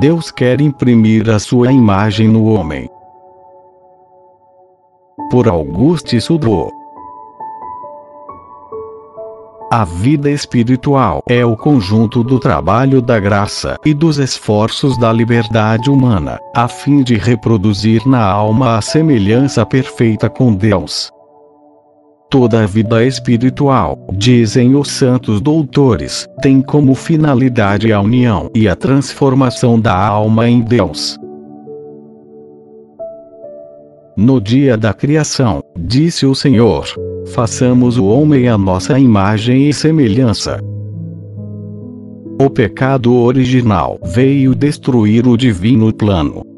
Deus quer imprimir a sua imagem no homem. Por Auguste Sudor. A vida espiritual é o conjunto do trabalho da graça e dos esforços da liberdade humana, a fim de reproduzir na alma a semelhança perfeita com Deus. Toda a vida espiritual, dizem os santos doutores, tem como finalidade a união e a transformação da alma em Deus. No dia da criação, disse o Senhor: Façamos o homem à nossa imagem e semelhança. O pecado original veio destruir o divino plano.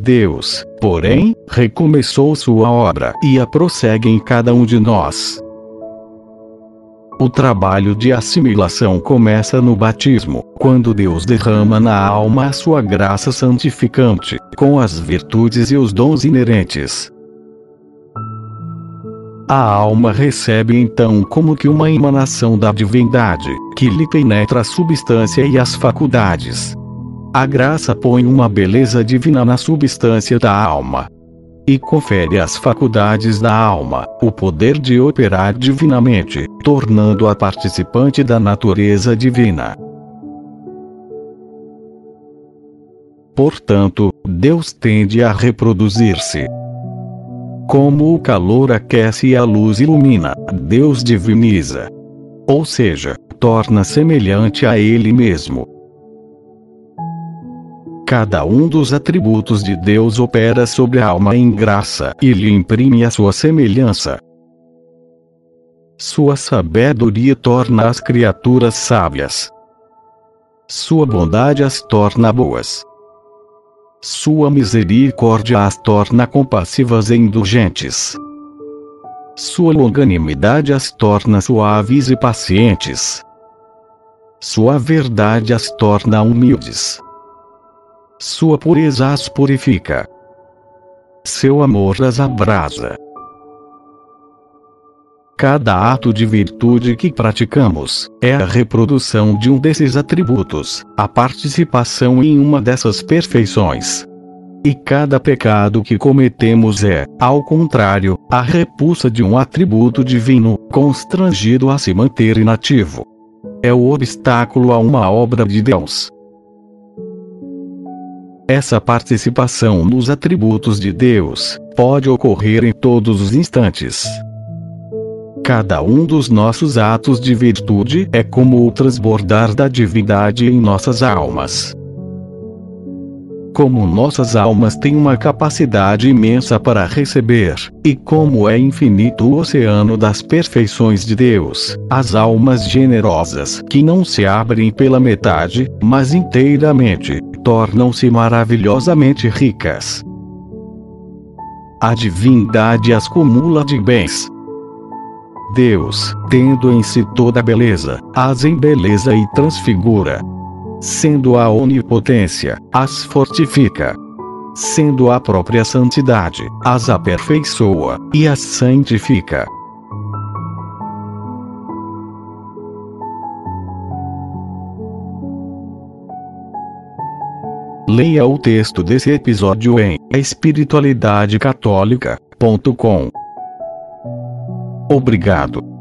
Deus, porém, recomeçou sua obra e a prossegue em cada um de nós. O trabalho de assimilação começa no batismo, quando Deus derrama na alma a sua graça santificante, com as virtudes e os dons inerentes. A alma recebe então como que uma emanação da divindade, que lhe penetra a substância e as faculdades. A graça põe uma beleza divina na substância da alma. E confere às faculdades da alma o poder de operar divinamente, tornando-a participante da natureza divina. Portanto, Deus tende a reproduzir-se. Como o calor aquece e a luz ilumina, Deus diviniza. Ou seja, torna semelhante a Ele mesmo. Cada um dos atributos de Deus opera sobre a alma em graça e lhe imprime a sua semelhança. Sua sabedoria torna as criaturas sábias. Sua bondade as torna boas. Sua misericórdia as torna compassivas e indulgentes. Sua longanimidade as torna suaves e pacientes. Sua verdade as torna humildes. Sua pureza as purifica. Seu amor as abrasa. Cada ato de virtude que praticamos é a reprodução de um desses atributos, a participação em uma dessas perfeições. E cada pecado que cometemos é, ao contrário, a repulsa de um atributo divino, constrangido a se manter inativo. É o obstáculo a uma obra de Deus. Essa participação nos atributos de Deus pode ocorrer em todos os instantes. Cada um dos nossos atos de virtude é como o transbordar da divindade em nossas almas. Como nossas almas têm uma capacidade imensa para receber, e como é infinito o oceano das perfeições de Deus, as almas generosas que não se abrem pela metade, mas inteiramente, tornam-se maravilhosamente ricas. A divindade as cumula de bens. Deus, tendo em si toda a beleza, as embeleza e transfigura. Sendo a onipotência, as fortifica. Sendo a própria santidade, as aperfeiçoa e as santifica. Leia o texto desse episódio em espiritualidadecatólica.com. Obrigado.